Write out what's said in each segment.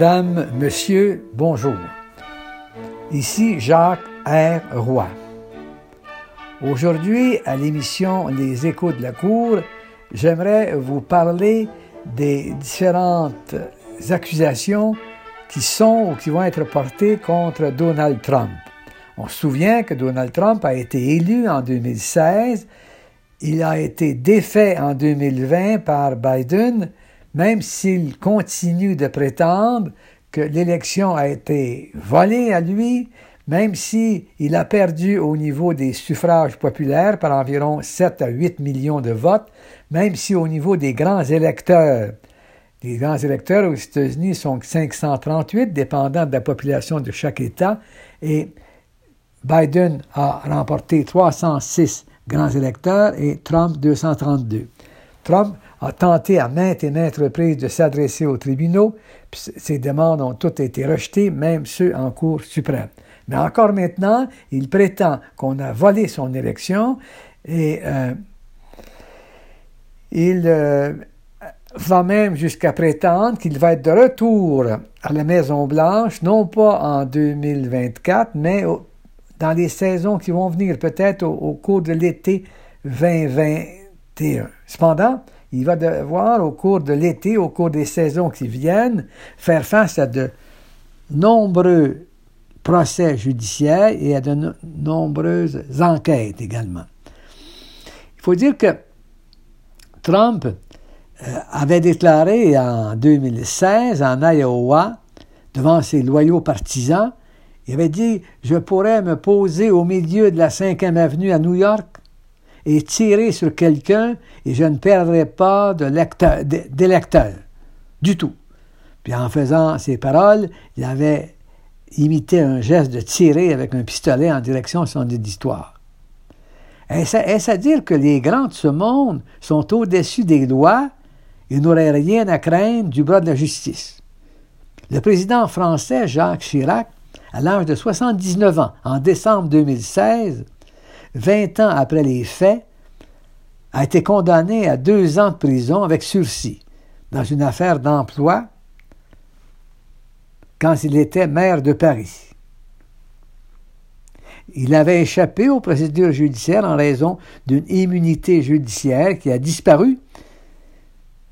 Madame, Monsieur, bonjour. Ici Jacques R. Roy. Aujourd'hui, à l'émission Les Échos de la Cour, j'aimerais vous parler des différentes accusations qui sont ou qui vont être portées contre Donald Trump. On se souvient que Donald Trump a été élu en 2016, il a été défait en 2020 par Biden, même s'il continue de prétendre que l'élection a été volée à lui, même s'il il a perdu au niveau des suffrages populaires par environ 7 à 8 millions de votes, même si au niveau des grands électeurs, les grands électeurs aux États-Unis sont 538, dépendant de la population de chaque État, et Biden a remporté 306 grands électeurs et Trump 232. Trump a tenté à maintes et maintes reprises de s'adresser aux tribunaux, ses demandes ont toutes été rejetées, même ceux en Cour suprême. Mais encore maintenant, il prétend qu'on a volé son élection et euh, il euh, va même jusqu'à prétendre qu'il va être de retour à la Maison-Blanche, non pas en 2024, mais dans les saisons qui vont venir, peut-être au, cours de l'été 2021. Cependant, il va devoir, au cours de l'été, au cours des saisons qui viennent, faire face à de nombreux procès judiciaires et à de nombreuses enquêtes également. Il faut dire que Trump euh, avait déclaré en 2016 en Iowa, devant ses loyaux partisans, il avait dit Je pourrais me poser au milieu de la 5e avenue à New York et tirer sur quelqu'un et je ne perdrai pas d'électeurs du tout. Puis en faisant ces paroles, il avait imité un geste de tirer avec un pistolet en direction de son auditoire. Est-ce à dire que les grands de ce monde sont au-dessus des lois? Et n'auraient rien à craindre du bras de la justice? Le président français Jacques Chirac, à l'âge de 79 ans, en décembre 2016, 20 ans après les faits, a été condamné à deux ans de prison avec sursis dans une affaire d'emploi quand il était maire de Paris. Il avait échappé aux procédures judiciaires en raison d'une immunité judiciaire qui a disparu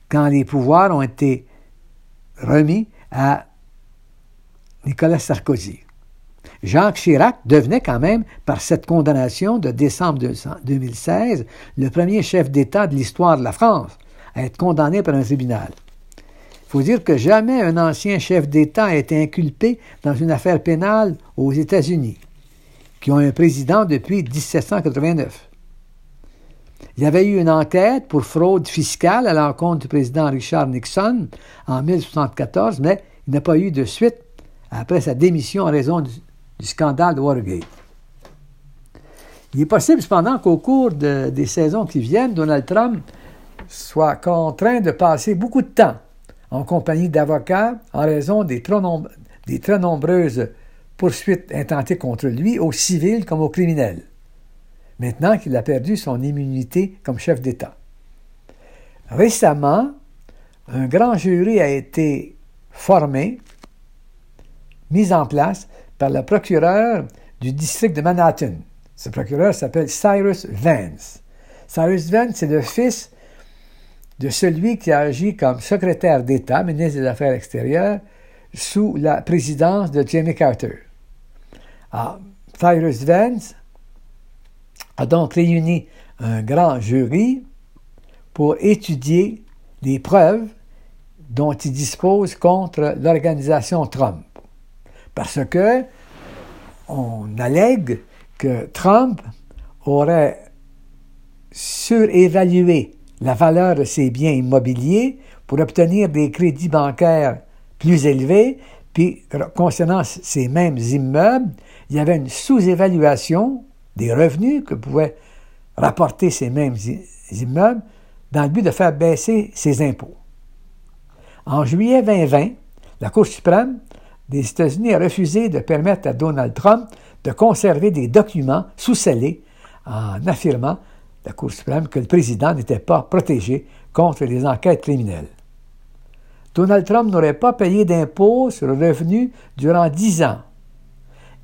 quand les pouvoirs ont été remis à Nicolas Sarkozy. Jacques Chirac devenait quand même, par cette condamnation de décembre 2016, le premier chef d'État de l'histoire de la France à être condamné par un tribunal. Il faut dire que jamais un ancien chef d'État a été inculpé dans une affaire pénale aux États-Unis, qui ont un président depuis 1789. Il y avait eu une enquête pour fraude fiscale à l'encontre du président Richard Nixon en 1974, mais il n'a pas eu de suite après sa démission en raison du scandale de Watergate. Il est possible cependant qu'au cours des saisons qui viennent, Donald Trump soit contraint de passer beaucoup de temps en compagnie d'avocats en raison des, des très nombreuses poursuites intentées contre lui, aux civils comme aux criminels, maintenant qu'il a perdu son immunité comme chef d'État. Récemment, un grand jury a été formé, mis en place par le procureur du district de Manhattan. Ce procureur s'appelle Cyrus Vance. Cyrus Vance, c'est le fils de celui qui a agi comme secrétaire d'État, ministre des Affaires extérieures, sous la présidence de Jimmy Carter. Ah, Cyrus Vance a donc réuni un grand jury pour étudier les preuves dont il dispose contre l'organisation Trump parce que on allègue que Trump aurait surévalué la valeur de ses biens immobiliers pour obtenir des crédits bancaires plus élevés, puis concernant ces mêmes immeubles, il y avait une sous-évaluation des revenus que pouvaient rapporter ces mêmes immeubles dans le but de faire baisser ses impôts. En juillet 2020, la Cour suprême des États-Unis a refusé de permettre à Donald Trump de conserver des documents sous-scellés en affirmant, la Cour suprême, que le président n'était pas protégé contre les enquêtes criminelles. Donald Trump n'aurait pas payé d'impôts sur le revenu durant dix ans.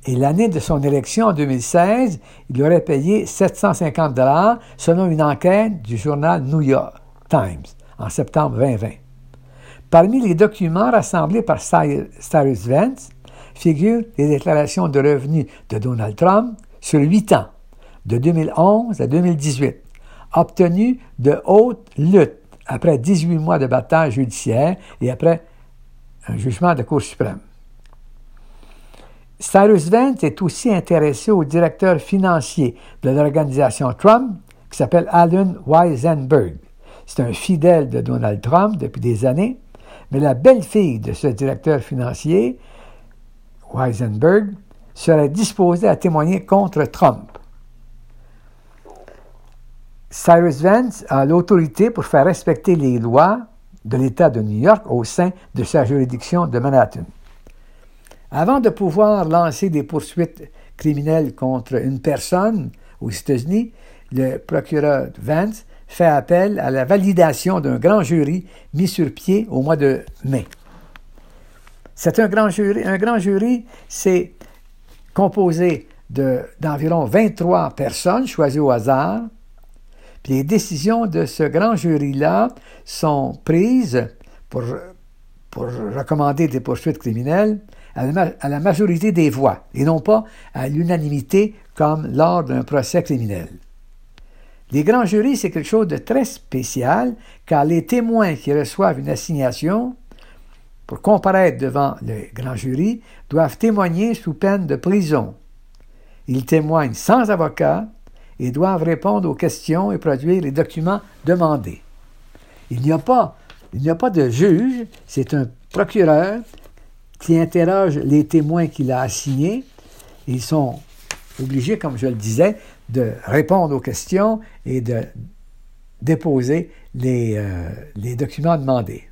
Et l'année de son élection en 2016, il aurait payé 750 dollars selon une enquête du journal New York Times en septembre 2020. Parmi les documents rassemblés par Cyrus Vance figurent les déclarations de revenus de Donald Trump sur huit ans, de 2011 à 2018, obtenues de haute lutte après 18 mois de bataille judiciaire et après un jugement de Cour suprême. Cyrus Vance est aussi intéressé au directeur financier de l'organisation Trump, qui s'appelle Alan Weisenberg. C'est un fidèle de Donald Trump depuis des années, mais la belle-fille de ce directeur financier, Weisenberg, serait disposée à témoigner contre Trump. Cyrus Vance a l'autorité pour faire respecter les lois de l'État de New York au sein de sa juridiction de Manhattan. Avant de pouvoir lancer des poursuites criminelles contre une personne aux États-Unis, le procureur Vance fait appel à la validation d'un grand jury mis sur pied au mois de mai. C'est un grand jury. Un grand jury, c'est composé d'environ 23 personnes choisies au hasard les décisions de ce grand jury-là sont prises pour, recommander des poursuites criminelles à la majorité des voix et non pas à l'unanimité comme lors d'un procès criminel. Les grands jurys, c'est quelque chose de très spécial car les témoins qui reçoivent une assignation pour comparaître devant le grand jury doivent témoigner sous peine de prison. Ils témoignent sans avocat et doivent répondre aux questions et produire les documents demandés. Il n'y a pas, de juge, c'est un procureur qui interroge les témoins qu'il a assignés. Ils sont obligés, comme je le disais, de répondre aux questions et de déposer les, euh, les documents demandés.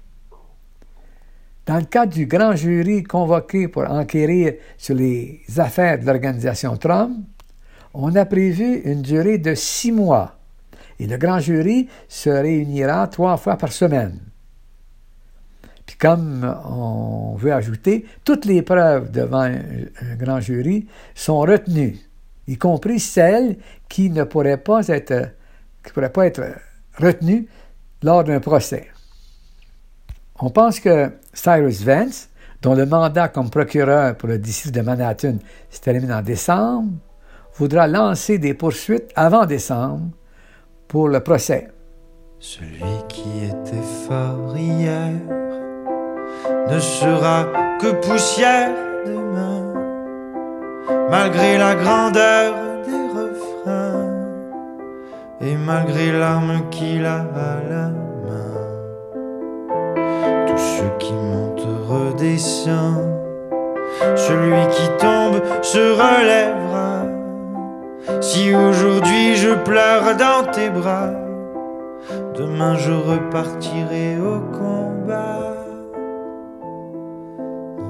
Dans le cadre du grand jury convoqué pour enquérir sur les affaires de l'organisation Trump, on a prévu une durée de six mois et le grand jury se réunira trois fois par semaine. Puis comme on veut ajouter, toutes les preuves devant un, grand jury sont retenues, y compris celles qui ne pourraient pas être, qui pourraient pas être retenues lors d'un procès. On pense que Cyrus Vance, dont le mandat comme procureur pour le district de Manhattan se termine en décembre, voudra lancer des poursuites avant décembre pour le procès. Celui qui était fort hier ne sera que poussière demain, malgré la grandeur des refrains et malgré l'arme qu'il a à la main. Tout ce qui monte redescend, celui qui tombe se relèvera. Si aujourd'hui je pleure dans tes bras, demain je repartirai au combat.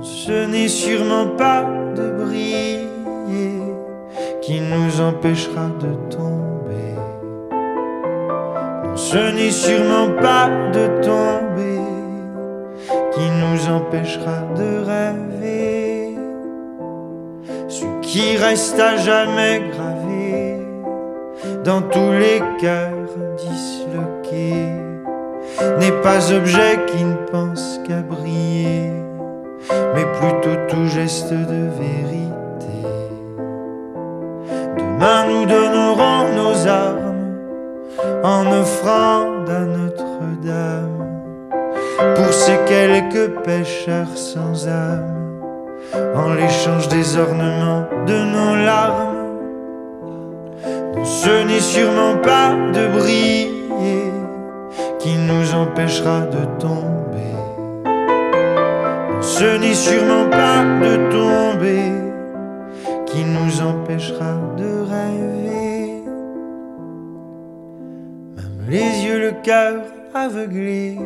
ce n'est sûrement pas de briller qui nous empêchera de tomber. ce n'est sûrement pas de tomber qui nous empêchera de rêver. Ce qui reste à jamais grave dans tous les cœurs disloqués n'est pas objet qui ne pense qu'à briller, mais plutôt tout geste de vérité. Nous donnerons nos armes en offrande à Notre-Dame. Pour ces quelques pêcheurs sans âme, en l'échange des ornements de nos larmes. Ce n'est sûrement pas de briller qui nous empêchera de tomber. Ce n'est sûrement pas de tomber qui nous empêchera de rêver. Même les yeux, le cœur aveuglé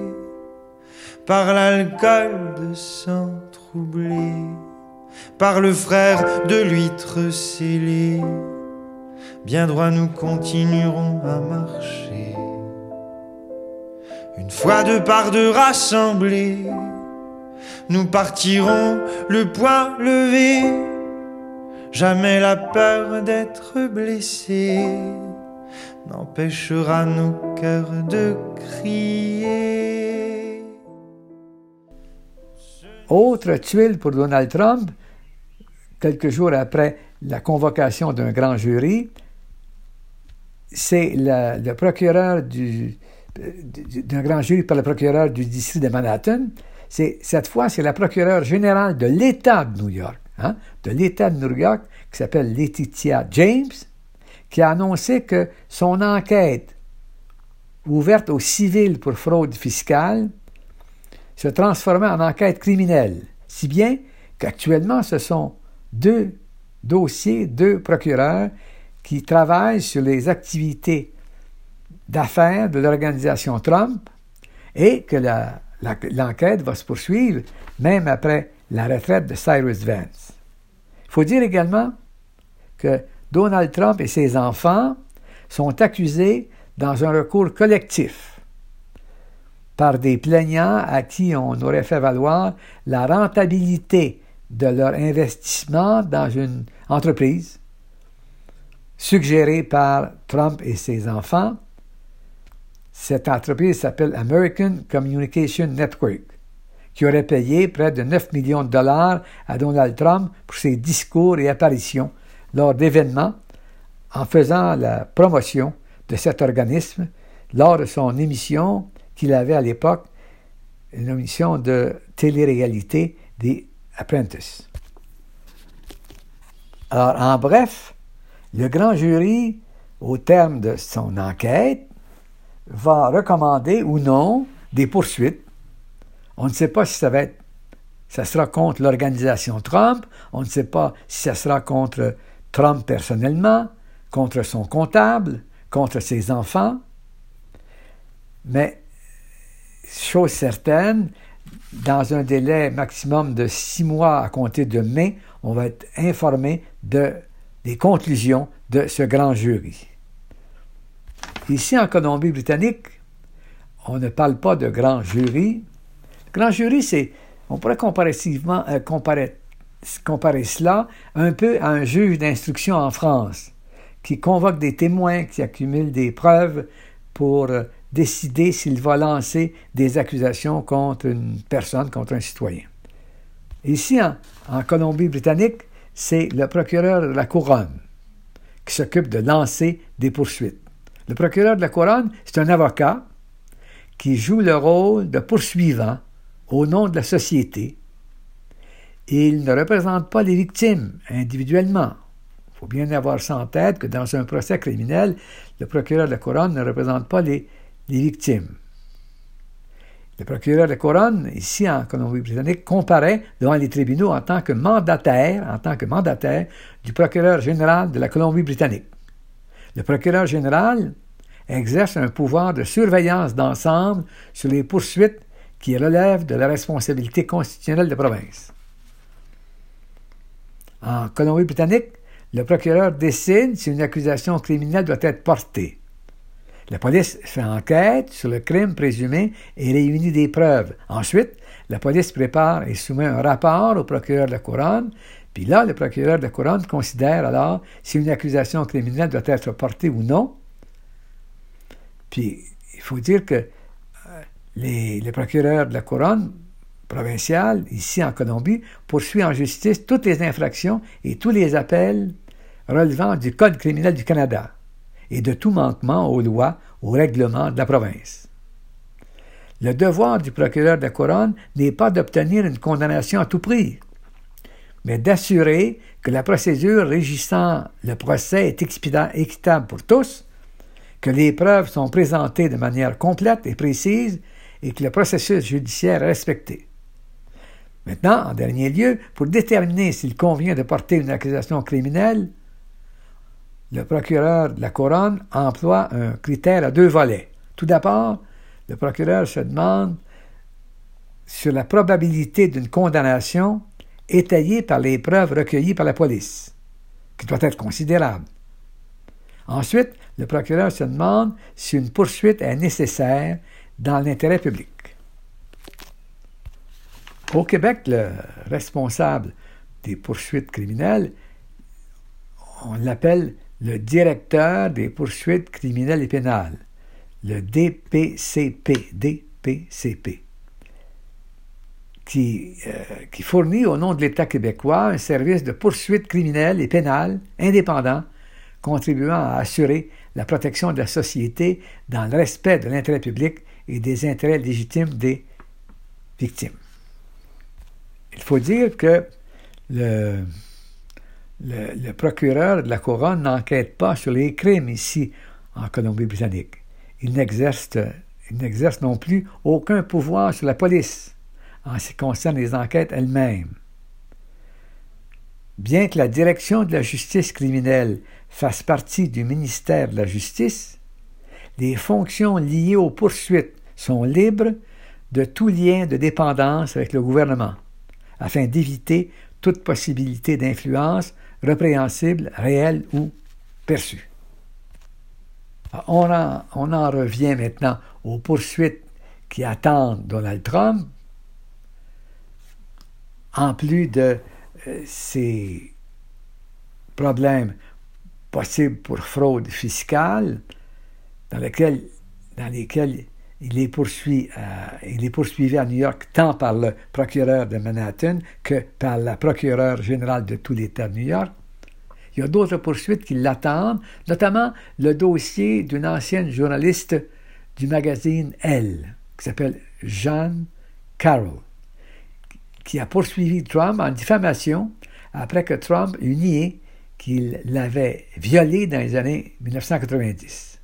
par l'alcool de sang troublé, par le frère de l'huître scellé bien droit nous continuerons à marcher. une fois de par deux rassemblés, nous partirons le poing levé, jamais la peur d'être blessé n'empêchera nos cœurs de crier. Autre tuile pour Donald Trump, quelques jours après la convocation d'un grand jury, c'est le, procureur du, d'un grand jury par le procureur du district de Manhattan. Cette fois, c'est la procureure générale de l'État de New York, hein, de l'État de New York, qui s'appelle Laetitia James, qui a annoncé que son enquête ouverte aux civils pour fraude fiscale se transformait en enquête criminelle, si bien qu'actuellement ce sont deux dossiers, deux procureurs qui travaillent sur les activités d'affaires de l'organisation Trump et que l'enquête va se poursuivre même après la retraite de Cyrus Vance. Il faut dire également que Donald Trump et ses enfants sont accusés dans un recours collectif par des plaignants à qui on aurait fait valoir la rentabilité de leur investissement dans une entreprise suggérée par Trump et ses enfants. Cette entreprise s'appelle American Communication Network, qui aurait payé près de 9 millions de dollars à Donald Trump pour ses discours et apparitions lors d'événements en faisant la promotion de cet organisme lors de son émission qu'il avait à l'époque, une émission de télé-réalité des Apprentice. Alors, en bref, le grand jury, au terme de son enquête, va recommander ou non des poursuites. On ne sait pas si ça va être, ça sera contre l'organisation Trump, on ne sait pas si ça sera contre Trump personnellement, contre son comptable, contre ses enfants. Mais, chose certaine, dans un délai maximum de six mois à compter de mai, on va être informé de, des conclusions de ce grand jury. Ici, en Colombie-Britannique, on ne parle pas de grand jury. Grand jury, on pourrait comparativement euh, comparer comparer cela un peu à un juge d'instruction en France, qui convoque des témoins, qui accumule des preuves pour euh, décider s'il va lancer des accusations contre une personne, contre un citoyen. Ici, en, Colombie-Britannique, c'est le procureur de la couronne qui s'occupe de lancer des poursuites. Le procureur de la couronne, c'est un avocat qui joue le rôle de poursuivant au nom de la société il ne représente pas les victimes individuellement. Il faut bien avoir ça en tête que dans un procès criminel, le procureur de la couronne ne représente pas les, victimes. Le procureur de la couronne, ici en Colombie-Britannique, comparaît devant les tribunaux en tant que mandataire, en tant que mandataire du procureur général de la Colombie-Britannique. Le procureur général exerce un pouvoir de surveillance d'ensemble sur les poursuites qui relèvent de la responsabilité constitutionnelle de province. En Colombie-Britannique, le procureur décide si une accusation criminelle doit être portée. La police fait enquête sur le crime présumé et réunit des preuves. Ensuite, la police prépare et soumet un rapport au procureur de la couronne, puis là, le procureur de la couronne considère alors si une accusation criminelle doit être portée ou non. Puis, il faut dire que les, les procureurs de la couronne provincial, ici en Colombie, poursuit en justice toutes les infractions et tous les appels relevant du Code criminel du Canada et de tout manquement aux lois, aux règlements de la province. Le devoir du procureur de la couronne n'est pas d'obtenir une condamnation à tout prix, mais d'assurer que la procédure régissant le procès est équitable pour tous, que les preuves sont présentées de manière complète et précise et que le processus judiciaire est respecté. Maintenant, en dernier lieu, pour déterminer s'il convient de porter une accusation criminelle, le procureur de la couronne emploie un critère à deux volets. Tout d'abord, le procureur se demande sur la probabilité d'une condamnation étayée par les preuves recueillies par la police, qui doit être considérable. Ensuite, le procureur se demande si une poursuite est nécessaire dans l'intérêt public. Au Québec, le responsable des poursuites criminelles, on l'appelle le directeur des poursuites criminelles et pénales, le DPCP, DPCP, qui, euh, qui fournit au nom de l'État québécois un service de poursuite criminelle et pénale indépendant, contribuant à assurer la protection de la société dans le respect de l'intérêt public et des intérêts légitimes des victimes. Il faut dire que le, le, procureur de la couronne n'enquête pas sur les crimes ici en Colombie-Britannique. Il n'exerce non plus aucun pouvoir sur la police en ce qui concerne les enquêtes elles-mêmes. Bien que la direction de la justice criminelle fasse partie du ministère de la Justice, les fonctions liées aux poursuites sont libres de tout lien de dépendance avec le gouvernement, afin d'éviter toute possibilité d'influence répréhensible, réelle ou perçue. On en, on en revient maintenant aux poursuites qui attendent Donald Trump, en plus de euh, ces problèmes possibles pour fraude fiscale, dans lesquels, il est, poursuivi, euh, il à New York tant par le procureur de Manhattan que par la procureure générale de tout l'État de New York. Il y a d'autres poursuites qui l'attendent, notamment le dossier d'une ancienne journaliste du magazine Elle, qui s'appelle Jeanne Carroll, qui a poursuivi Trump en diffamation après que Trump eut nié qu'il l'avait violée dans les années 1990.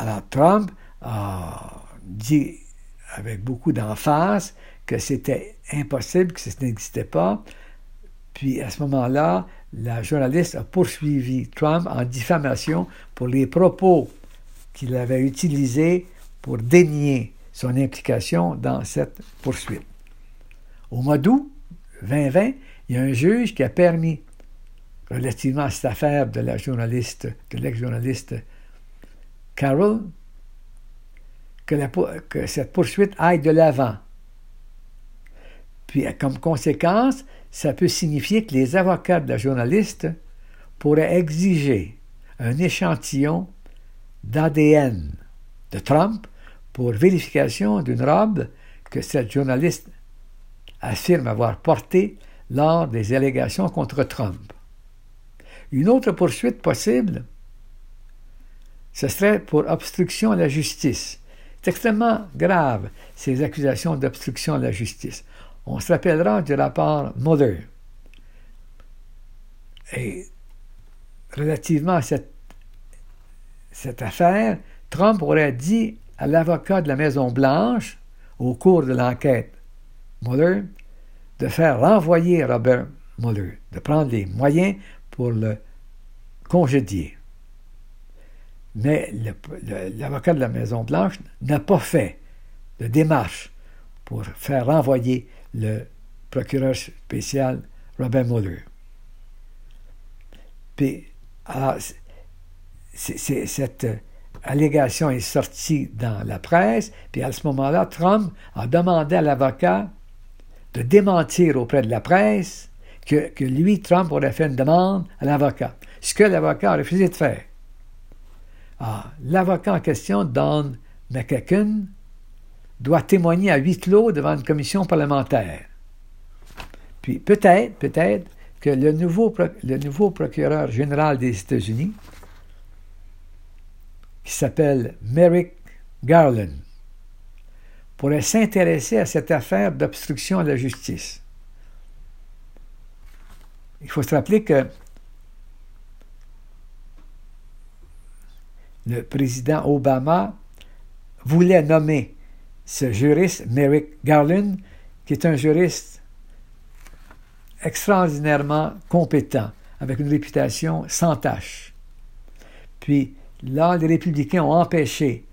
Alors Trump a dit avec beaucoup d'emphase que c'était impossible, que ça n'existait pas. Puis à ce moment-là, la journaliste a poursuivi Trump en diffamation pour les propos qu'il avait utilisés pour dénier son implication dans cette poursuite. Au mois d'août 2020, il y a un juge qui a permis, relativement à cette affaire de la journaliste, de l'ex-journaliste Carol, que, cette poursuite aille de l'avant. Puis, comme conséquence, ça peut signifier que les avocats de la journaliste pourraient exiger un échantillon d'ADN de Trump pour vérification d'une robe que cette journaliste affirme avoir portée lors des allégations contre Trump. Une autre poursuite possible ce serait pour obstruction à la justice. C'est extrêmement grave, ces accusations d'obstruction à la justice. On se rappellera du rapport Mueller. Et relativement à cette, cette affaire, Trump aurait dit à l'avocat de la Maison-Blanche, au cours de l'enquête Mueller, de faire renvoyer Robert Mueller, de prendre les moyens pour le congédier. Mais l'avocat de la Maison-Blanche n'a pas fait de démarche pour faire renvoyer le procureur spécial Robert Mueller. Puis, cette allégation est sortie dans la presse, puis à ce moment-là, Trump a demandé à l'avocat de démentir auprès de la presse que lui, Trump, aurait fait une demande à l'avocat, ce que l'avocat a refusé de faire. Ah, l'avocat en question, Don McEachern, doit témoigner à huis clos devant une commission parlementaire. Puis peut-être, peut-être que le nouveau, le nouveau procureur général des États-Unis, qui s'appelle Merrick Garland, pourrait s'intéresser à cette affaire d'obstruction à la justice. Il faut se rappeler que le président Obama voulait nommer ce juriste, Merrick Garland, qui est un juriste extraordinairement compétent, avec une réputation sans tache. Puis là, les républicains ont empêché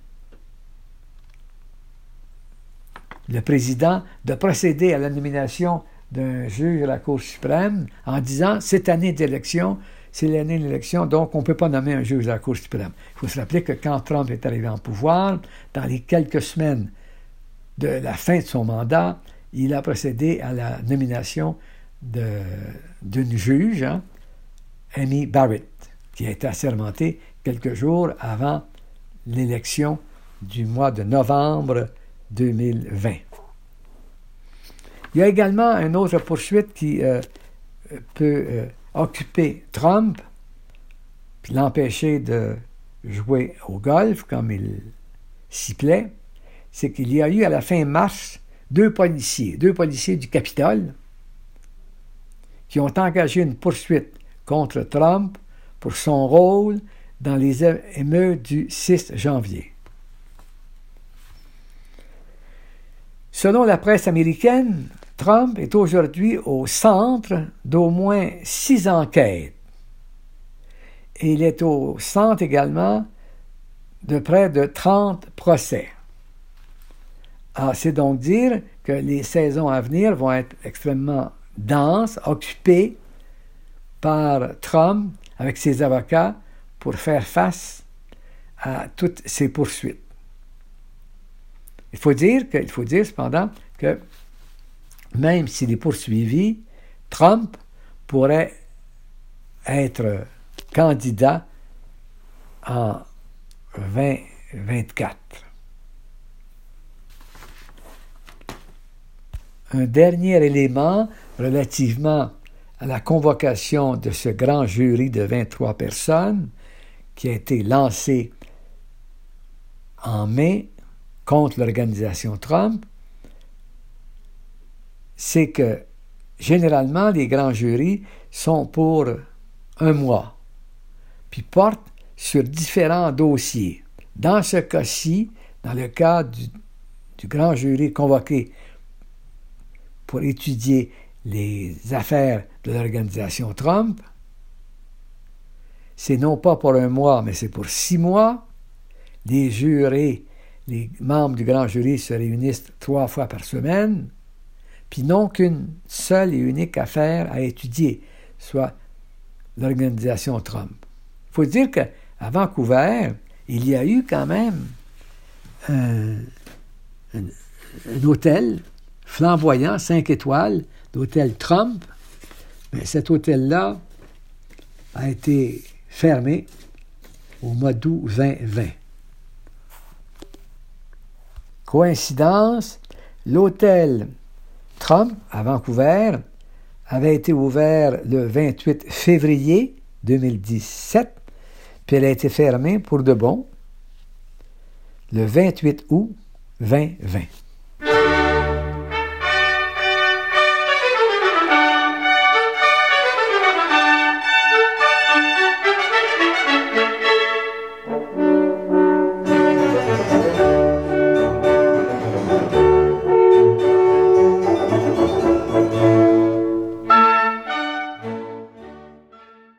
le président de procéder à la nomination d'un juge à la Cour suprême en disant cette année d'élection, c'est l'année de l'élection, donc on ne peut pas nommer un juge de la Cour suprême. Il faut se rappeler que quand Trump est arrivé en pouvoir, dans les quelques semaines de la fin de son mandat, il a procédé à la nomination d'une juge, hein, Amy Barrett, qui a été assermentée quelques jours avant l'élection du mois de novembre 2020. Il y a également une autre poursuite qui euh, peut euh, occuper Trump, puis l'empêcher de jouer au golf comme il s'y plaît, c'est qu'il y a eu à la fin mars deux policiers, deux policiers du Capitole, qui ont engagé une poursuite contre Trump pour son rôle dans les émeutes du 6 janvier. Selon la presse américaine, Trump est aujourd'hui au centre d'au moins six enquêtes. Et il est au centre également de près de 30 procès. Ah, c'est donc dire que les saisons à venir vont être extrêmement denses, occupées par Trump avec ses avocats pour faire face à toutes ces poursuites. Il faut dire que, il faut dire cependant que même s'il est poursuivi, Trump pourrait être candidat en 2024. Un dernier élément relativement à la convocation de ce grand jury de 23 personnes qui a été lancé en mai contre l'organisation Trump, c'est que généralement les grands jurys sont pour un mois, puis portent sur différents dossiers. Dans ce cas-ci, dans le cas du, grand jury convoqué pour étudier les affaires de l'organisation Trump, c'est non pas pour un mois, mais c'est pour six mois. Les jurés, les membres du grand jury se réunissent trois fois par semaine, puis n'ont qu'une seule et unique affaire à étudier, soit l'organisation Trump. Il faut dire qu'à Vancouver, il y a eu quand même un, un hôtel flamboyant, cinq étoiles, l'hôtel Trump. Mais cet hôtel-là a été fermé au mois d'août 2020. Coïncidence, l'hôtel À Vancouver avait été ouvert le 28 février 2017, puis elle a été fermée pour de bon le 28 août 2020.